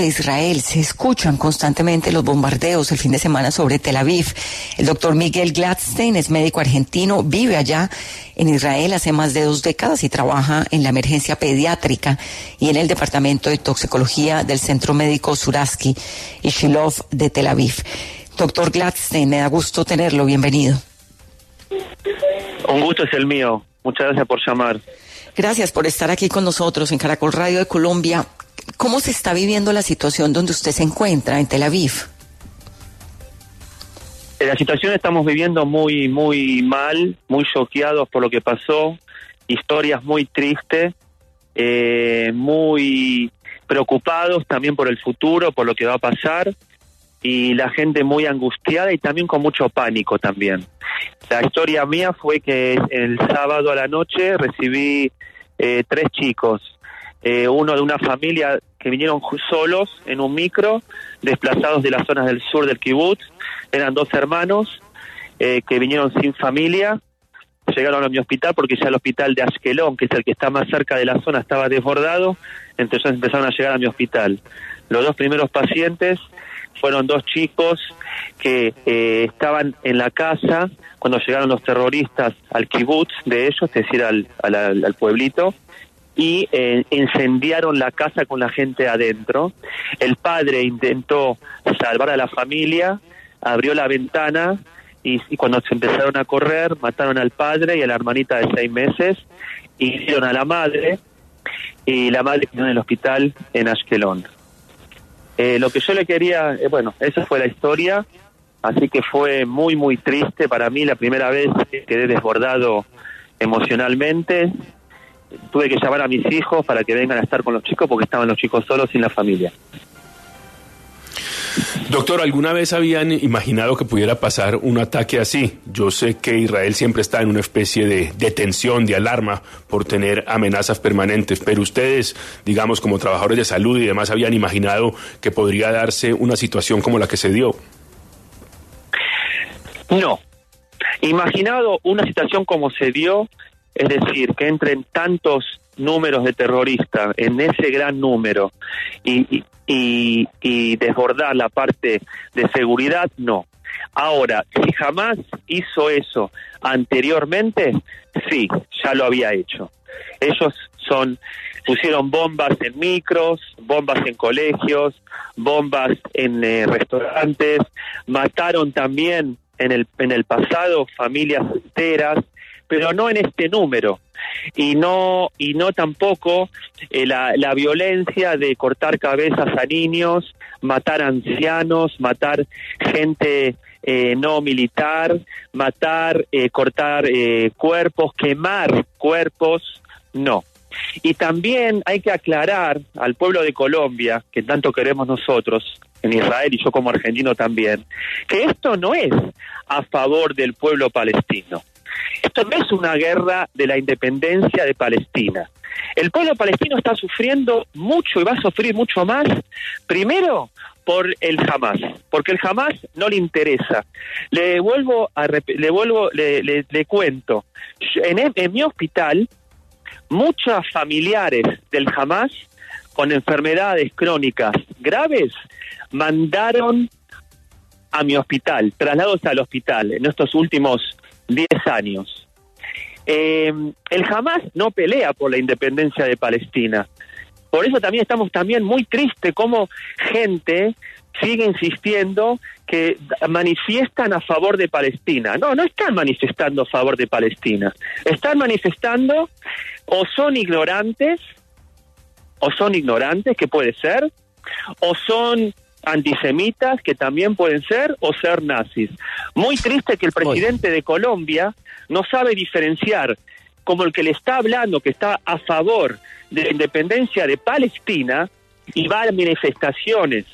de Israel. Se escuchan constantemente los bombardeos el fin de semana sobre Tel Aviv. El doctor Miguel Gladstein es médico argentino, vive allá en Israel hace más de dos décadas y trabaja en la emergencia pediátrica y en el departamento de toxicología del Centro Médico Suraski y Shilov de Tel Aviv. Doctor Gladstein, me da gusto tenerlo. Bienvenido. Un gusto es el mío. Muchas gracias por llamar. Gracias por estar aquí con nosotros en Caracol Radio de Colombia. ¿Cómo se está viviendo la situación donde usted se encuentra, en Tel Aviv? Eh, la situación estamos viviendo muy, muy mal, muy choqueados por lo que pasó, historias muy tristes, eh, muy preocupados también por el futuro, por lo que va a pasar, y la gente muy angustiada y también con mucho pánico también. La historia mía fue que el sábado a la noche recibí eh, tres chicos eh, uno de una familia que vinieron solos en un micro, desplazados de las zonas del sur del kibutz. Eran dos hermanos eh, que vinieron sin familia, llegaron a mi hospital porque ya el hospital de Ashkelon, que es el que está más cerca de la zona, estaba desbordado, entonces empezaron a llegar a mi hospital. Los dos primeros pacientes fueron dos chicos que eh, estaban en la casa cuando llegaron los terroristas al kibutz de ellos, es decir, al, al pueblito, y eh, incendiaron la casa con la gente adentro. El padre intentó salvar a la familia, abrió la ventana y, cuando se empezaron a correr mataron al padre y a la hermanita de seis meses, hirieron a la madre y la madre quedó en el hospital en Ashkelon. Eh, lo que yo le quería, eh, bueno, esa fue la historia, así que fue muy, muy triste para mí la primera vez que quedé desbordado emocionalmente tuve que llamar a mis hijos para que vengan a estar con los chicos porque estaban los chicos solos sin la familia. Doctor, ¿alguna vez habían imaginado que pudiera pasar un ataque así? Yo sé que Israel siempre está en una especie de, de, tensión, de alarma por tener amenazas permanentes, pero ustedes, digamos, como trabajadores de salud y demás, habían imaginado que podría darse una situación como la que se dio. No. Imaginado una situación como se dio, es decir, que entren tantos números de terroristas en ese gran número y, y, desbordar la parte de seguridad, no. Ahora, si jamás hizo eso anteriormente, sí, ya lo había hecho. Ellos son pusieron bombas en micros, bombas en colegios, bombas en eh, restaurantes, mataron también en el en el pasado familias enteras, pero no en este número y no y no tampoco eh, la, la, violencia de cortar cabezas a niños, matar ancianos, matar gente eh, no militar, matar, eh, cortar cuerpos, quemar cuerpos, no. Y también hay que aclarar al pueblo de Colombia, que tanto queremos nosotros, en Israel y yo como argentino también, que esto no es a favor del pueblo palestino. Esto no es una guerra de la independencia de Palestina. El pueblo palestino está sufriendo mucho y va a sufrir mucho más, primero por el Hamas, porque el Hamas no le interesa. Le vuelvo a le vuelvo le, le, cuento, en, en mi hospital muchos familiares del Hamas con enfermedades crónicas graves mandaron a mi hospital, traslados al hospital en estos últimos 10 años. Eh, el Hamas no pelea por la independencia de Palestina. Por eso también estamos también muy tristes como gente sigue insistiendo que manifiestan a favor de Palestina. No, no están manifestando a favor de Palestina. Están manifestando o son ignorantes, o son ignorantes, que puede ser, o son antisemitas que también pueden ser o ser nazis. Muy triste que el presidente de Colombia no sabe diferenciar como el que le está hablando que está a favor de la independencia de Palestina y va a manifestaciones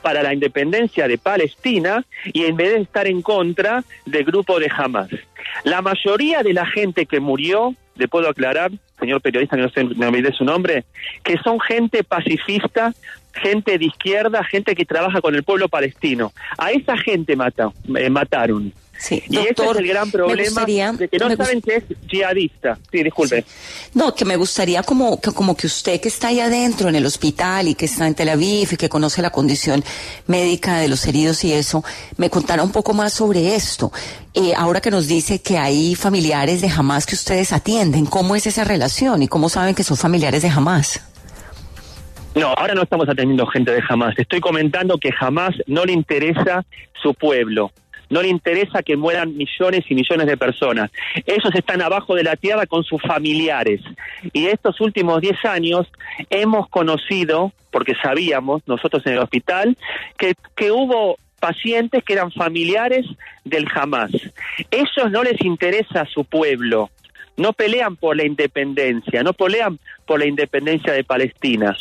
para la independencia de Palestina y en vez de estar en contra del grupo de Hamas. La mayoría de la gente que murió, le puedo aclarar, señor periodista, que no sé, me olvidé su nombre, que son gente pacifista, gente de izquierda, gente que trabaja con el pueblo palestino. A esa gente mata, eh, mataron. Sí, y ese es el gran problema de que no saben que es jihadista. Sí, disculpe. No, que me gustaría como que, como que usted que está ahí adentro en el hospital y que está en Tel Aviv y que conoce la condición médica de los heridos y eso, me contara un poco más sobre esto. Eh, ahora que nos dice que hay familiares de Hamas que ustedes atienden, ¿cómo es esa relación y cómo saben que son familiares de Hamas? No, ahora no estamos atendiendo gente de Hamas. Estoy comentando que jamás no le interesa su pueblo no le interesa que mueran millones y millones de personas. Ellos están abajo de la tierra con sus familiares. Y estos últimos 10 años hemos conocido, porque sabíamos nosotros en el hospital, que, que hubo pacientes que eran familiares del Hamas. Ellos no les interesa su pueblo, no pelean por la independencia, no pelean por la independencia de Palestina.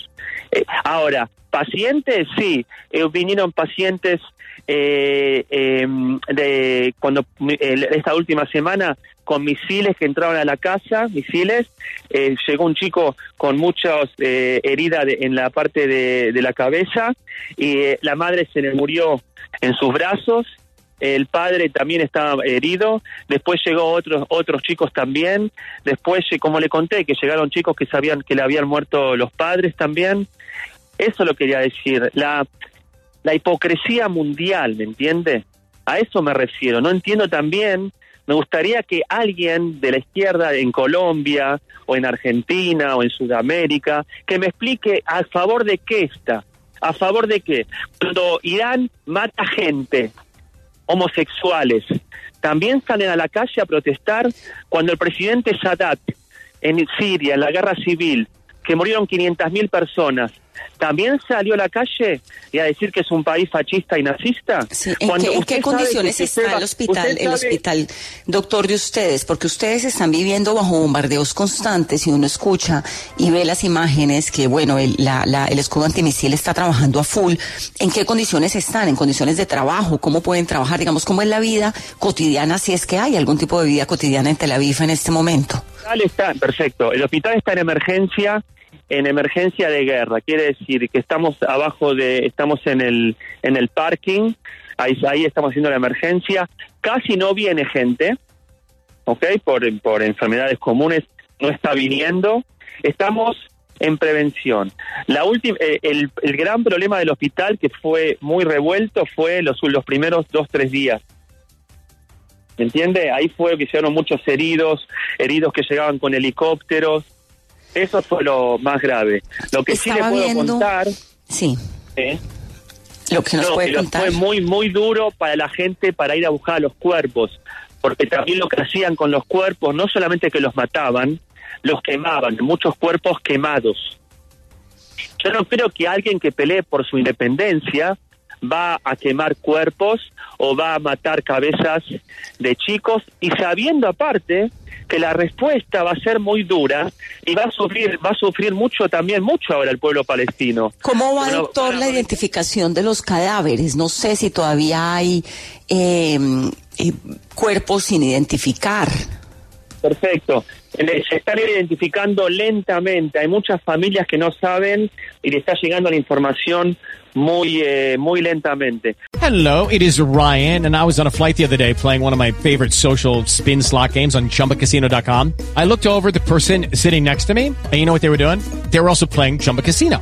Eh, ahora, pacientes, sí, eh, vinieron pacientes eh, em, de cuando esta última semana con misiles que entraron a la casa, misiles, eh, llegó un chico con muchas eh, heridas en la parte de, de la cabeza y eh, la madre se le murió en sus brazos el padre también estaba herido, después llegó otros otros chicos también, después como le conté que llegaron chicos que sabían que le habían muerto los padres también. Eso lo quería decir, la la hipocresía mundial, ¿me entiende? A eso me refiero. No entiendo también, me gustaría que alguien de la izquierda en Colombia o en Argentina o en Sudamérica, que me explique a favor de qué está, a favor de qué. Cuando Irán mata gente, homosexuales, también salen a la calle a protestar cuando el presidente Sadat en Siria, en la guerra civil, que murieron 500.000 personas, también salió a la calle y a decir que es un país fascista y nazista. ¿En, qué, condiciones está el hospital, el hospital, doctor, de ustedes? Porque ustedes están viviendo bajo bombardeos constantes y uno escucha y ve las imágenes que, bueno, el, la, el escudo antimisil está trabajando a full. ¿En qué condiciones están? ¿En condiciones de trabajo? ¿Cómo pueden trabajar? Digamos, ¿cómo es la vida cotidiana si es que hay algún tipo de vida cotidiana en Tel Aviv en este momento? Está, perfecto. El hospital está en emergencia en emergencia de guerra. Quiere decir que estamos abajo de, estamos en el, en el parking, ahí, ahí estamos haciendo la emergencia. Casi no viene gente, ¿ok? Por, por enfermedades comunes no está viniendo. Estamos en prevención. La última, eh, el, el, gran problema del hospital que fue muy revuelto fue los, los primeros dos, tres días. ¿Me entiende? Ahí fue que llegaron muchos heridos, heridos que llegaban con helicópteros, eso fue lo más grave. Lo que sí le puedo contar. Sí. Lo que nos puede contar. Fue muy, muy duro para la gente para ir a buscar los cuerpos. Porque también lo que hacían con los cuerpos, no solamente que los mataban, los quemaban, muchos cuerpos quemados. Yo no creo que alguien que pelee por su independencia va a quemar cuerpos o va a matar cabezas de chicos y sabiendo aparte que la respuesta va a ser muy dura y va a sufrir va a sufrir mucho también mucho ahora el pueblo palestino. ¿Cómo va, doctor, la identificación de los cadáveres? No sé si todavía hay em, eh, cuerpos sin identificar. Perfecto. Se están identificando lentamente. Hay muchas familias que no saben y le está llegando la información muy, eh, muy lentamente. Hello, it is Ryan, and I was on a flight the other day playing one of my favorite social spin slot games on chumbacasino.com. I looked over the person sitting next to me, and you know what they were doing? They were also playing Chumba Casino.